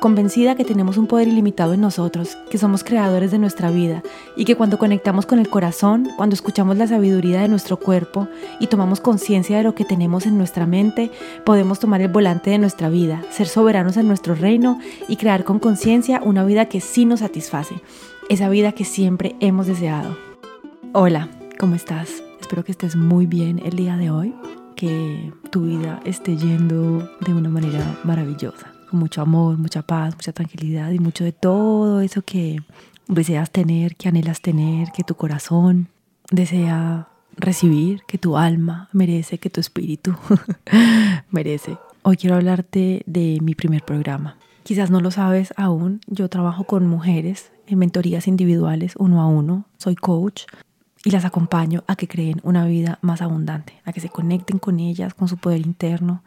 convencida que tenemos un poder ilimitado en nosotros, que somos creadores de nuestra vida y que cuando conectamos con el corazón, cuando escuchamos la sabiduría de nuestro cuerpo y tomamos conciencia de lo que tenemos en nuestra mente, podemos tomar el volante de nuestra vida, ser soberanos en nuestro reino y crear con conciencia una vida que sí nos satisface, esa vida que siempre hemos deseado. Hola, ¿cómo estás? Espero que estés muy bien el día de hoy, que tu vida esté yendo de una manera maravillosa con mucho amor, mucha paz, mucha tranquilidad y mucho de todo eso que deseas tener, que anhelas tener, que tu corazón desea recibir, que tu alma merece, que tu espíritu merece. Hoy quiero hablarte de mi primer programa. Quizás no lo sabes aún, yo trabajo con mujeres en mentorías individuales uno a uno, soy coach y las acompaño a que creen una vida más abundante, a que se conecten con ellas, con su poder interno,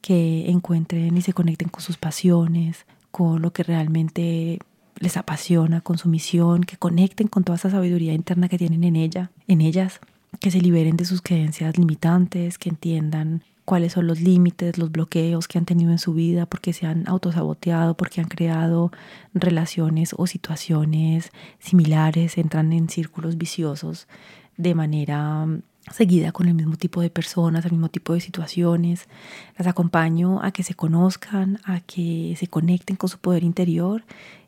que encuentren y se conecten con sus pasiones, con lo que realmente les apasiona, con su misión, que conecten con toda esa sabiduría interna que tienen en ella, en ellas, que se liberen de sus creencias limitantes, que entiendan cuáles son los límites, los bloqueos que han tenido en su vida, porque se han autosaboteado, porque han creado relaciones o situaciones similares, entran en círculos viciosos de manera seguida con el mismo tipo de personas, el mismo tipo de situaciones. Las acompaño a que se conozcan, a que se conecten con su poder interior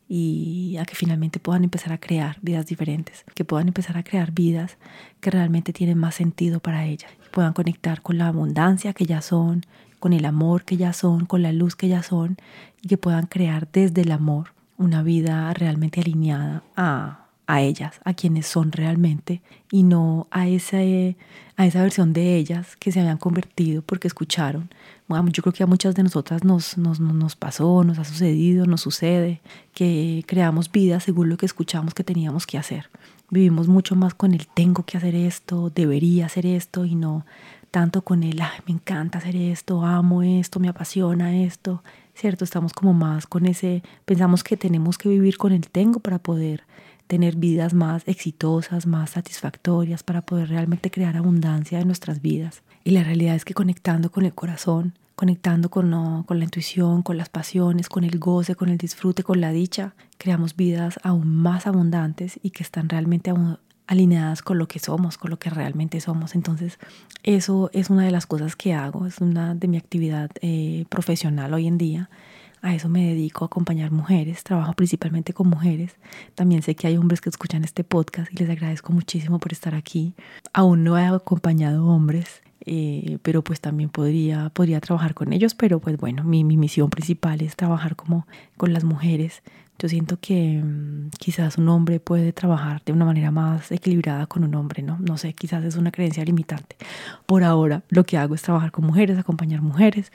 y a que finalmente puedan empezar a crear vidas diferentes, que puedan empezar a crear vidas que realmente tienen más sentido para ellas, que puedan conectar con la abundancia que ya son, con el amor que ya son, con la luz que ya son y que puedan crear desde el amor una vida realmente alineada a a ellas, a quienes son realmente, y no a esa, a esa versión de ellas que se habían convertido porque escucharon. yo creo que a muchas de nosotras nos, nos, nos pasó, nos ha sucedido, nos sucede, que creamos vida según lo que escuchamos que teníamos que hacer. Vivimos mucho más con el tengo que hacer esto, debería hacer esto, y no tanto con el me encanta hacer esto, amo esto, me apasiona esto, ¿cierto? Estamos como más con ese, pensamos que tenemos que vivir con el tengo para poder tener vidas más exitosas, más satisfactorias, para poder realmente crear abundancia en nuestras vidas. Y la realidad es que conectando con el corazón, conectando con, la intuición, con las pasiones, con el goce, con el disfrute, con la dicha, creamos vidas aún más abundantes y que están realmente alineadas con lo que somos, con lo que realmente somos. Entonces, eso es una de las cosas que hago, es una de mi actividad eh, profesional hoy en día a eso me dedico, a acompañar mujeres, trabajo principalmente con mujeres. También sé que hay hombres que escuchan este podcast y les agradezco muchísimo por estar aquí. Aún no he acompañado hombres, eh, pero pues también podría, podría trabajar con ellos, pero pues bueno, mi, mi misión principal es trabajar como con las mujeres. Yo siento que mm, quizás un hombre puede trabajar de una manera más equilibrada con un hombre, ¿no? No sé, quizás es una creencia limitante. Por ahora lo que hago es trabajar con mujeres, acompañar mujeres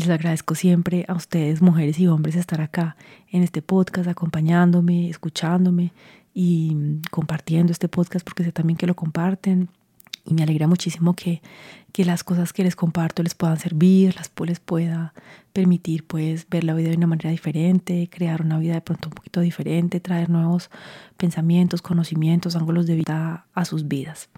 les agradezco siempre a ustedes, mujeres y hombres, estar acá en este podcast, acompañándome, escuchándome y mm, compartiendo este podcast porque sé también que lo comparten. Y me alegra muchísimo que, que las cosas que les comparto les puedan servir, las les pueda permitir pues ver la vida de una manera diferente, crear una vida de pronto un poquito diferente, traer nuevos pensamientos, conocimientos, ángulos de vida a sus vidas.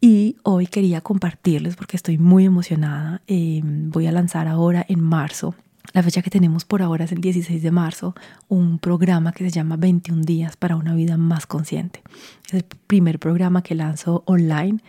Y hoy quería compartirles, porque estoy muy emocionada, eh, voy a lanzar ahora en marzo, la fecha que tenemos por ahora es el 16 de marzo, un programa que se llama 21 días para una vida más consciente. Es el primer programa que lanzo online.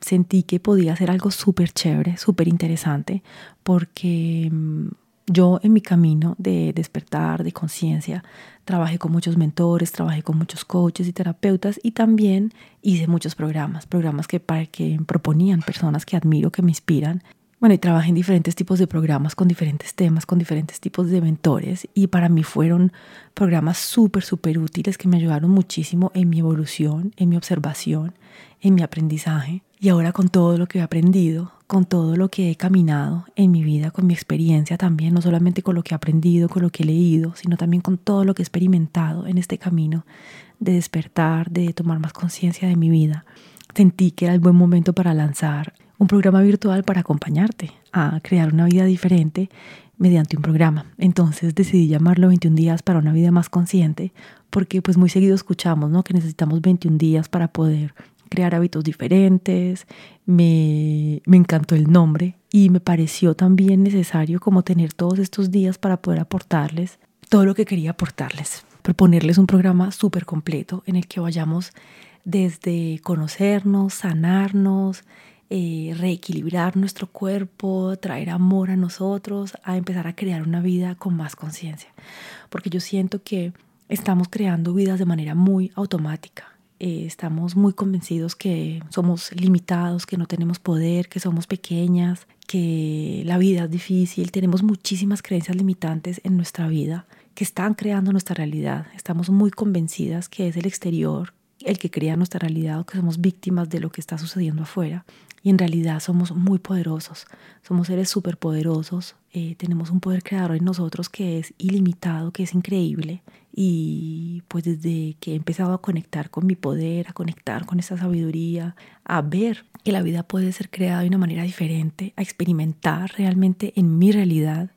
Sentí que podía ser algo súper chévere, súper interesante, porque mm, yo en mi camino de despertar, de conciencia, trabajé con muchos mentores, trabajé con muchos coaches y terapeutas y también hice muchos programas, programas que, para que proponían personas que admiro, que me inspiran. Bueno, y trabajé en diferentes tipos de programas con diferentes temas, con diferentes tipos de mentores y para mí fueron programas súper, súper útiles que me ayudaron muchísimo en mi evolución, en mi observación, en mi aprendizaje. Y ahora con todo lo que he aprendido, con todo lo que he caminado en mi vida, con mi experiencia también, no solamente con lo que he aprendido, con lo que he leído, sino también con todo lo que he experimentado en este camino de despertar, de tomar más conciencia de mi vida. Sentí que era el buen momento para lanzar un programa virtual para acompañarte a crear una vida diferente mediante un programa. Entonces decidí llamarlo 21 días para una vida más consciente, porque pues muy seguido escuchamos, ¿no? Que necesitamos 21 días para poder crear hábitos diferentes. Me, me encantó el nombre y me pareció también necesario como tener todos estos días para poder aportarles todo lo que quería aportarles. Proponerles un programa súper completo en el que vayamos desde conocernos, sanarnos, eh, reequilibrar nuestro cuerpo, traer amor a nosotros, a empezar a crear una vida con más conciencia. Porque yo siento que estamos creando vidas de manera muy automática. Eh, estamos muy convencidos que somos limitados, que no tenemos poder, que somos pequeñas, que la vida es difícil. Tenemos muchísimas creencias limitantes en nuestra vida que están creando nuestra realidad. Estamos muy convencidas que es el exterior el que crea nuestra realidad o que somos víctimas de lo que está sucediendo afuera. Y en realidad somos muy poderosos, somos seres súper poderosos, eh, tenemos un poder creador en nosotros que es ilimitado, que es increíble. Y pues desde que he empezado a conectar con mi poder, a conectar con esa sabiduría, a ver que la vida puede ser creada de una manera diferente, a experimentar realmente en mi realidad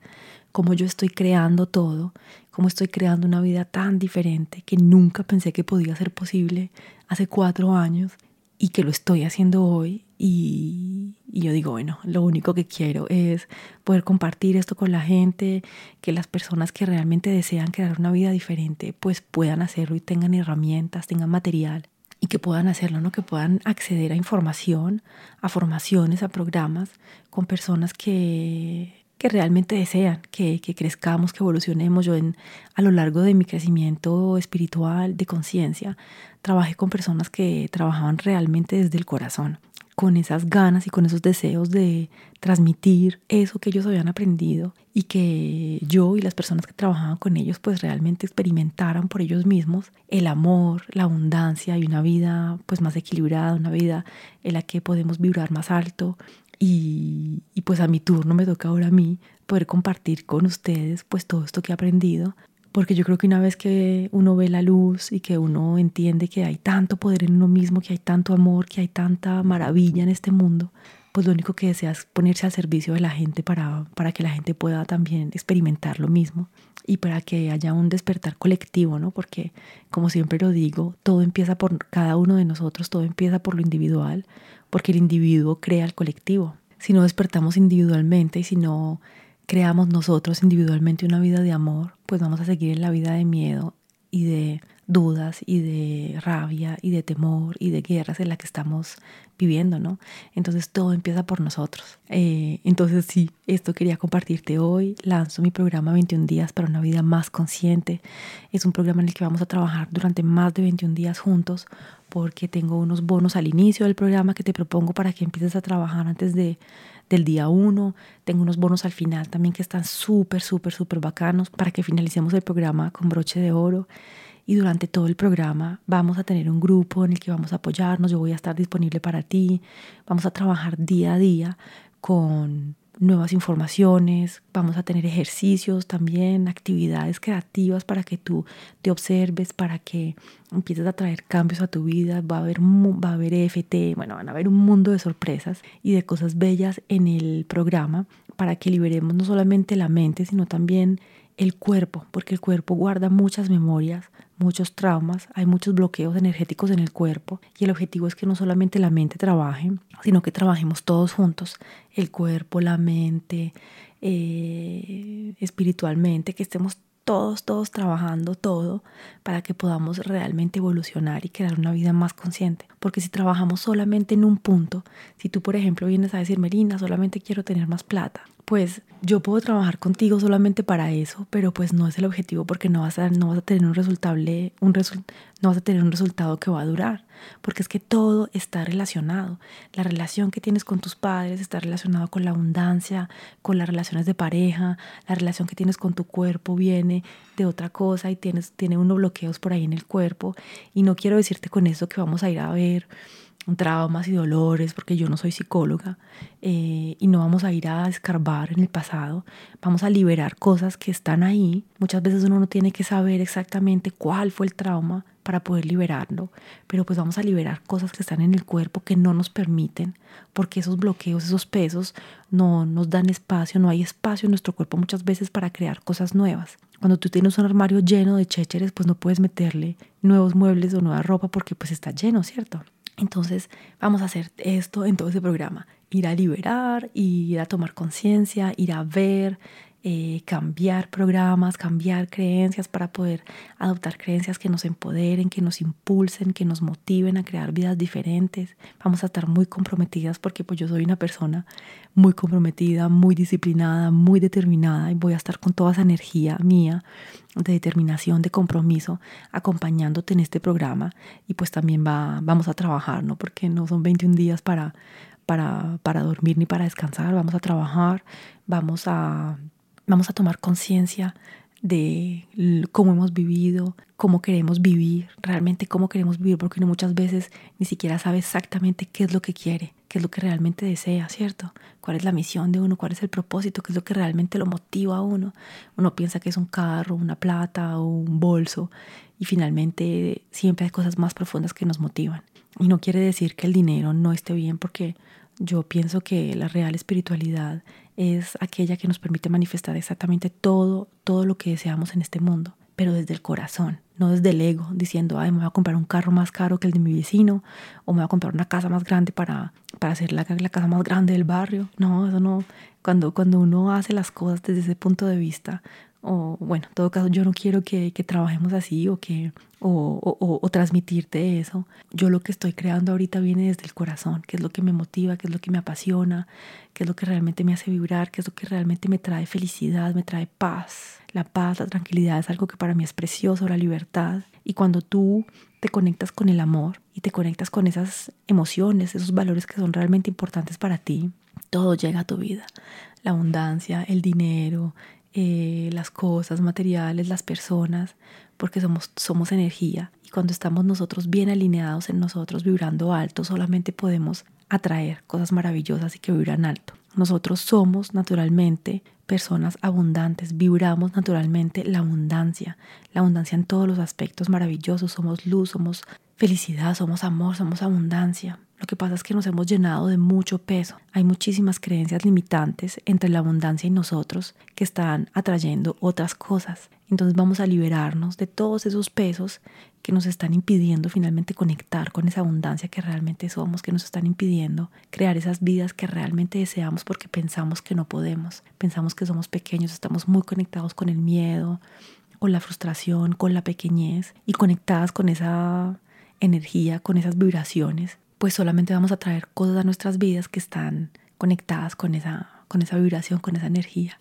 cómo yo estoy creando todo, cómo estoy creando una vida tan diferente que nunca pensé que podía ser posible hace cuatro años y que lo estoy haciendo hoy y, yo digo, bueno, lo único que quiero es poder compartir esto con la gente, que las personas que realmente desean crear una vida diferente pues puedan hacerlo y tengan herramientas, tengan material y que puedan hacerlo, ¿no? que puedan acceder a información, a formaciones, a programas con personas que que realmente desean que, que, crezcamos, que evolucionemos. Yo en, a lo largo de mi crecimiento espiritual, de conciencia, trabajé con personas que trabajaban realmente desde el corazón, con esas ganas y con esos deseos de transmitir eso que ellos habían aprendido y que yo y las personas que trabajaban con ellos pues realmente experimentaran por ellos mismos el amor, la abundancia y una vida pues más equilibrada, una vida en la que podemos vibrar más alto, y, pues a mi turno me toca ahora a mí poder compartir con ustedes pues todo esto que he aprendido, porque yo creo que una vez que uno ve la luz y que uno entiende que hay tanto poder en uno mismo, que hay tanto amor, que hay tanta maravilla en este mundo, pues lo único que desea es ponerse al servicio de la gente para, para que la gente pueda también experimentar lo mismo y para que haya un despertar colectivo, ¿no? Porque como siempre lo digo, todo empieza por cada uno de nosotros, todo empieza por lo individual, porque el individuo crea el colectivo. Si no despertamos individualmente y si no creamos nosotros individualmente una vida de amor, pues vamos a seguir en la vida de miedo y de dudas y de rabia y de temor y de guerras en la que estamos viviendo, ¿no? Entonces todo empieza por nosotros. Eh, entonces sí, esto quería compartirte hoy. Lanzo mi programa 21 días para una vida más consciente. Es un programa en el que vamos a trabajar durante más de 21 días juntos porque tengo unos bonos al inicio del programa que te propongo para que empieces a trabajar antes de, del día 1. Tengo unos bonos al final también que están súper, súper, súper bacanos para que finalicemos el programa con broche de oro y durante todo el programa vamos a tener un grupo en el que vamos a apoyarnos, yo voy a estar disponible para ti, vamos a trabajar día a día con nuevas informaciones, vamos a tener ejercicios también, actividades creativas para que tú te observes, para que empieces a traer cambios a tu vida, va a haber, va a haber EFT, bueno, van a haber un mundo de sorpresas y de cosas bellas en el programa para que liberemos no solamente la mente, sino también el cuerpo, porque el cuerpo guarda muchas memorias, muchos traumas, hay muchos bloqueos energéticos en el cuerpo y el objetivo es que no solamente la mente trabaje, sino que trabajemos todos juntos, el cuerpo, la mente, eh, espiritualmente, que estemos todos, todos trabajando todo para que podamos realmente evolucionar y crear una vida más consciente. Porque si trabajamos solamente en un punto, si tú por ejemplo vienes a decir, Melina, solamente quiero tener más plata, pues yo puedo trabajar contigo solamente para eso, pero pues no es el objetivo porque no vas a, no vas a tener un resultado, un no vas a tener un resultado que va a durar, porque es que todo está relacionado. La relación que tienes con tus padres está relacionado con la abundancia, con las relaciones de pareja, la relación que tienes con tu cuerpo viene de otra cosa y tienes tiene unos bloqueos por ahí en el cuerpo y no quiero decirte con eso que vamos a ir a ver traumas y dolores, porque yo no soy psicóloga, eh, y no vamos a ir a escarbar en el pasado, vamos a liberar cosas que están ahí. Muchas veces uno no tiene que saber exactamente cuál fue el trauma para poder liberarlo, pero pues vamos a liberar cosas que están en el cuerpo que no nos permiten, porque esos bloqueos, esos pesos no nos dan espacio, no hay espacio en nuestro cuerpo muchas veces para crear cosas nuevas. Cuando tú tienes un armario lleno de chécheres, pues no puedes meterle nuevos muebles o nueva ropa porque pues está lleno, ¿cierto? Entonces vamos a hacer esto en todo ese programa, ir a liberar, ir a tomar conciencia, ir a ver, eh, cambiar programas, cambiar creencias para poder adoptar creencias que nos empoderen, que nos impulsen, que nos motiven a crear vidas diferentes. Vamos a estar muy comprometidas porque pues yo soy una persona muy comprometida, muy disciplinada, muy determinada y voy a estar con toda esa energía mía de determinación, de compromiso, acompañándote en este programa y pues también va, vamos a trabajar, ¿no? Porque no son 21 días para, para, para dormir ni para descansar, vamos a trabajar, vamos a vamos a tomar conciencia de cómo hemos vivido, cómo queremos vivir, realmente cómo queremos vivir, porque uno muchas veces ni siquiera sabe exactamente qué es lo que quiere, qué es lo que realmente desea, ¿cierto? ¿Cuál es la misión de uno? ¿Cuál es el propósito? ¿Qué es lo que realmente lo motiva a uno? Uno piensa que es un carro, una plata o un bolso y finalmente siempre hay cosas más profundas que nos motivan. Y no quiere decir que el dinero no esté bien porque yo pienso que la real espiritualidad es aquella que nos permite manifestar exactamente todo, todo lo que deseamos en este mundo, pero desde el corazón, no desde el ego, diciendo, ay, me voy a comprar un carro más caro que el de mi vecino, o me voy a comprar una casa más grande para, para hacer la, casa más grande del barrio. No, eso no. Cuando, cuando uno hace las cosas desde ese punto de vista, o bueno, en todo caso yo no quiero que, que trabajemos así o que o, transmitirte eso. Yo lo que estoy creando ahorita viene desde el corazón, que es lo que me motiva, que es lo que me apasiona, que es lo que realmente me hace vibrar, que es lo que realmente me trae felicidad, me trae paz. La paz, la tranquilidad es algo que para mí es precioso, la libertad. Y cuando tú te conectas con el amor y te conectas con esas emociones, esos valores que son realmente importantes para ti, todo llega a tu vida. La abundancia, el dinero, eh, las cosas materiales, las personas, porque somos, somos energía. Y cuando estamos nosotros bien alineados en nosotros, vibrando alto, solamente podemos atraer cosas maravillosas y que vibran alto. Nosotros somos naturalmente personas abundantes, vibramos naturalmente la abundancia, la abundancia en todos los aspectos maravillosos, somos luz, somos felicidad, somos amor, somos abundancia. Lo que pasa es que nos hemos llenado de mucho peso. Hay muchísimas creencias limitantes entre la abundancia y nosotros que están atrayendo otras cosas. Entonces vamos a liberarnos de todos esos pesos que nos están impidiendo finalmente conectar con esa abundancia que realmente somos, que nos están impidiendo crear esas vidas que realmente deseamos porque pensamos que no podemos. Pensamos que somos pequeños, estamos muy conectados con el miedo, con la frustración, con la pequeñez y conectadas con esa energía, con esas vibraciones pues solamente vamos a traer cosas a nuestras vidas que están conectadas con esa, con esa vibración, con esa energía.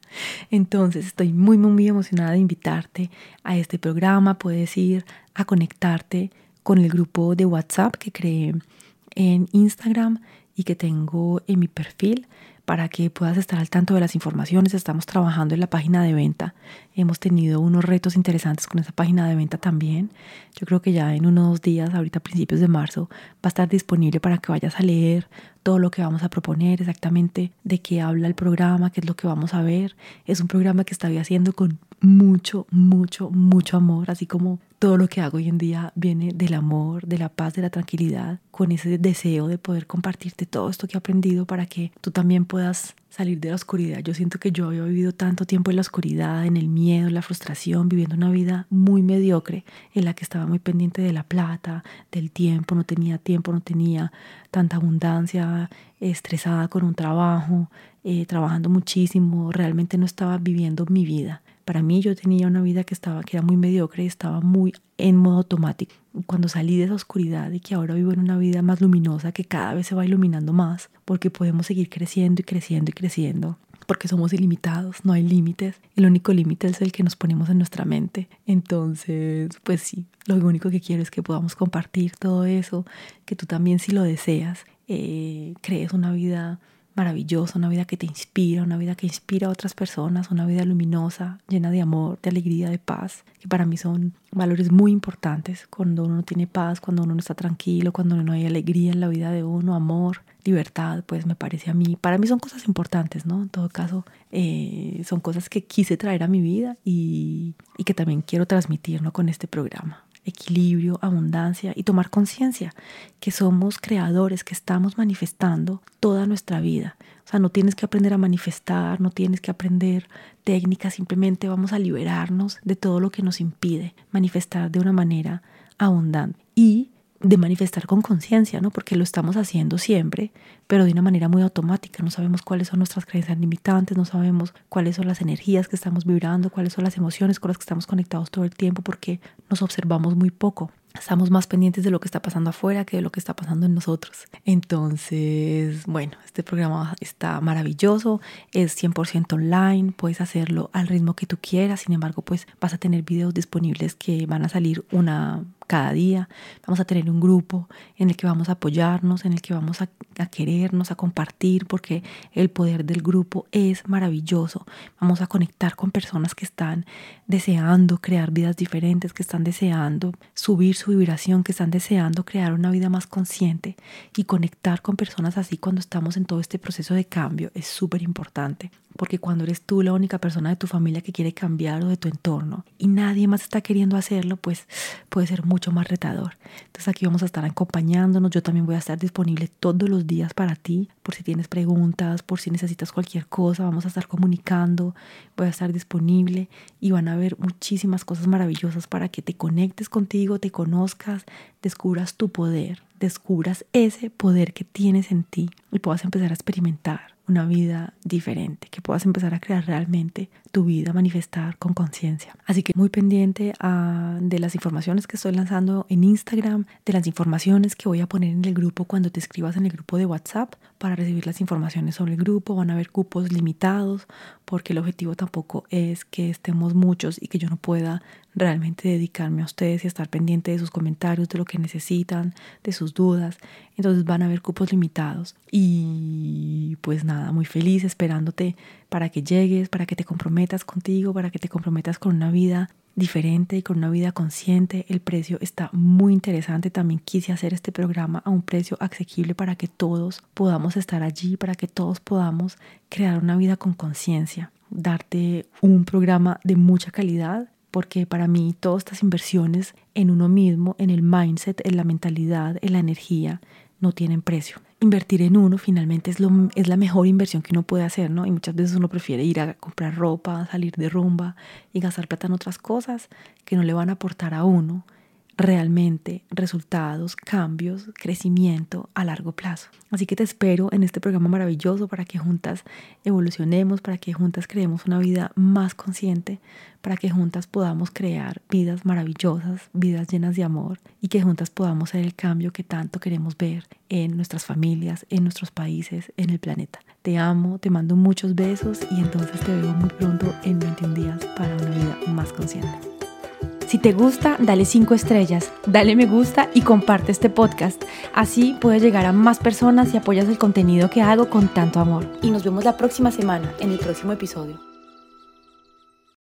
Entonces estoy muy, muy, muy emocionada de invitarte a este programa. Puedes ir a conectarte con el grupo de WhatsApp que creé en Instagram y que tengo en mi perfil para que puedas estar al tanto de las informaciones. Estamos trabajando en la página de venta. Hemos tenido unos retos interesantes con esa página de venta también. Yo creo que ya en unos días, ahorita a principios de marzo, va a estar disponible para que vayas a leer todo lo que vamos a proponer, exactamente de qué habla el programa, qué es lo que vamos a ver. Es un programa que estoy haciendo con mucho, mucho, mucho amor, así como todo lo que hago hoy en día viene del amor, de la paz, de la tranquilidad, con ese deseo de poder compartirte todo esto que he aprendido para que tú también puedas salir de la oscuridad. Yo siento que yo había vivido tanto tiempo en la oscuridad, en el miedo, en la frustración, viviendo una vida muy mediocre en la que estaba muy pendiente de la plata, del tiempo, no tenía tiempo, no tenía tanta abundancia, estresada con un trabajo, eh, trabajando muchísimo, realmente no estaba viviendo mi vida. Para mí yo tenía una vida que estaba que era muy mediocre, estaba muy en modo automático. Cuando salí de esa oscuridad y que ahora vivo en una vida más luminosa que cada vez se va iluminando más, porque podemos seguir creciendo y creciendo y creciendo, porque somos ilimitados, no hay límites. El único límite es el que nos ponemos en nuestra mente. Entonces, pues sí, lo único que quiero es que podamos compartir todo eso, que tú también si lo deseas, eh, crees una vida maravillosa, una vida que te inspira, una vida que inspira a otras personas, una vida luminosa, llena de amor, de alegría, de paz, que para mí son valores muy importantes cuando uno no tiene paz, cuando uno no está tranquilo, cuando no hay alegría en la vida de uno, amor, libertad, pues me parece a mí, para mí son cosas importantes, ¿no? En todo caso, eh, son cosas que quise traer a mi vida y, que también quiero transmitir. Con este programa. Equilibrio, abundancia y tomar conciencia que somos creadores, que estamos manifestando toda nuestra vida. O sea, no tienes que aprender a manifestar, no tienes que aprender técnicas, simplemente vamos a liberarnos de todo lo que nos impide manifestar de una manera abundante. Y de manifestar con conciencia, ¿no? Porque lo estamos haciendo siempre, pero de una manera muy automática. No sabemos cuáles son nuestras creencias limitantes, no sabemos cuáles son las energías que estamos vibrando, cuáles son las emociones con las que estamos conectados todo el tiempo, porque nos observamos muy poco. Estamos más pendientes de lo que está pasando afuera que de lo que está pasando en nosotros. Entonces, bueno, este programa está maravilloso, es 100% online, puedes hacerlo al ritmo que tú quieras, sin embargo, pues vas a tener videos disponibles que van a salir una cada día. Vamos a tener un grupo en el que vamos a apoyarnos, en el que vamos a, querernos, a compartir, porque el poder del grupo es maravilloso. Vamos a conectar con personas que están deseando crear vidas diferentes, que están deseando subir su vibración, que están deseando crear una vida más consciente y conectar con personas así cuando estamos en todo este proceso de cambio es súper importante porque cuando eres tú la única persona de tu familia que quiere cambiar o de tu entorno y nadie más está queriendo hacerlo, pues puede ser mucho más retador. Entonces aquí vamos a estar acompañándonos, yo también voy a estar disponible todos los días para ti, por si tienes preguntas, por si necesitas cualquier cosa, vamos a estar comunicando, voy a estar disponible y van a haber muchísimas cosas maravillosas para que te conectes contigo, te conozcas, descubras tu poder, descubras ese poder que tienes en ti y puedas empezar a experimentar una vida diferente, que puedas empezar a crear realmente tu vida, manifestar con conciencia. Así que muy pendiente ah, de las informaciones que estoy lanzando en Instagram, de las informaciones que voy a poner en el grupo cuando te escribas en el grupo de WhatsApp recibir las informaciones sobre el grupo. Van a haber cupos limitados porque el objetivo tampoco es que estemos muchos y que yo no pueda realmente dedicarme a ustedes y estar pendiente de sus comentarios, de lo que necesitan, de sus dudas. Entonces van a haber cupos limitados. Y pues nada, muy feliz esperándote para que llegues, para que te comprometas contigo, para que te comprometas con una vida diferente y con una vida consciente. El precio está muy interesante. También quise hacer este programa a un precio asequible para que todos podamos estar allí, para que todos podamos crear una vida con conciencia, darte un programa de mucha calidad porque para mí todas estas inversiones en uno mismo, en el mindset, en la mentalidad, en la energía, no tienen precio. Invertir en uno finalmente es, lo, es la mejor inversión que uno puede hacer, ¿no? Y muchas veces uno prefiere ir a comprar ropa, salir de rumba y gastar plata en otras cosas que no le van a aportar a uno realmente resultados, cambios, crecimiento a largo plazo. Así que te espero en este programa maravilloso para que juntas evolucionemos, para que juntas creemos una vida más consciente, para que juntas podamos crear vidas maravillosas, vidas llenas de amor y que juntas podamos ser el cambio que tanto queremos ver en nuestras familias, en nuestros países, en el planeta. Te amo, te mando muchos besos y entonces te veo muy pronto en 21 días para una vida más consciente. Si te gusta, dale 5 estrellas, dale me gusta y comparte este podcast. Así puedes llegar a más personas y apoyas el contenido que hago con tanto amor. Y nos vemos la próxima semana en el próximo episodio.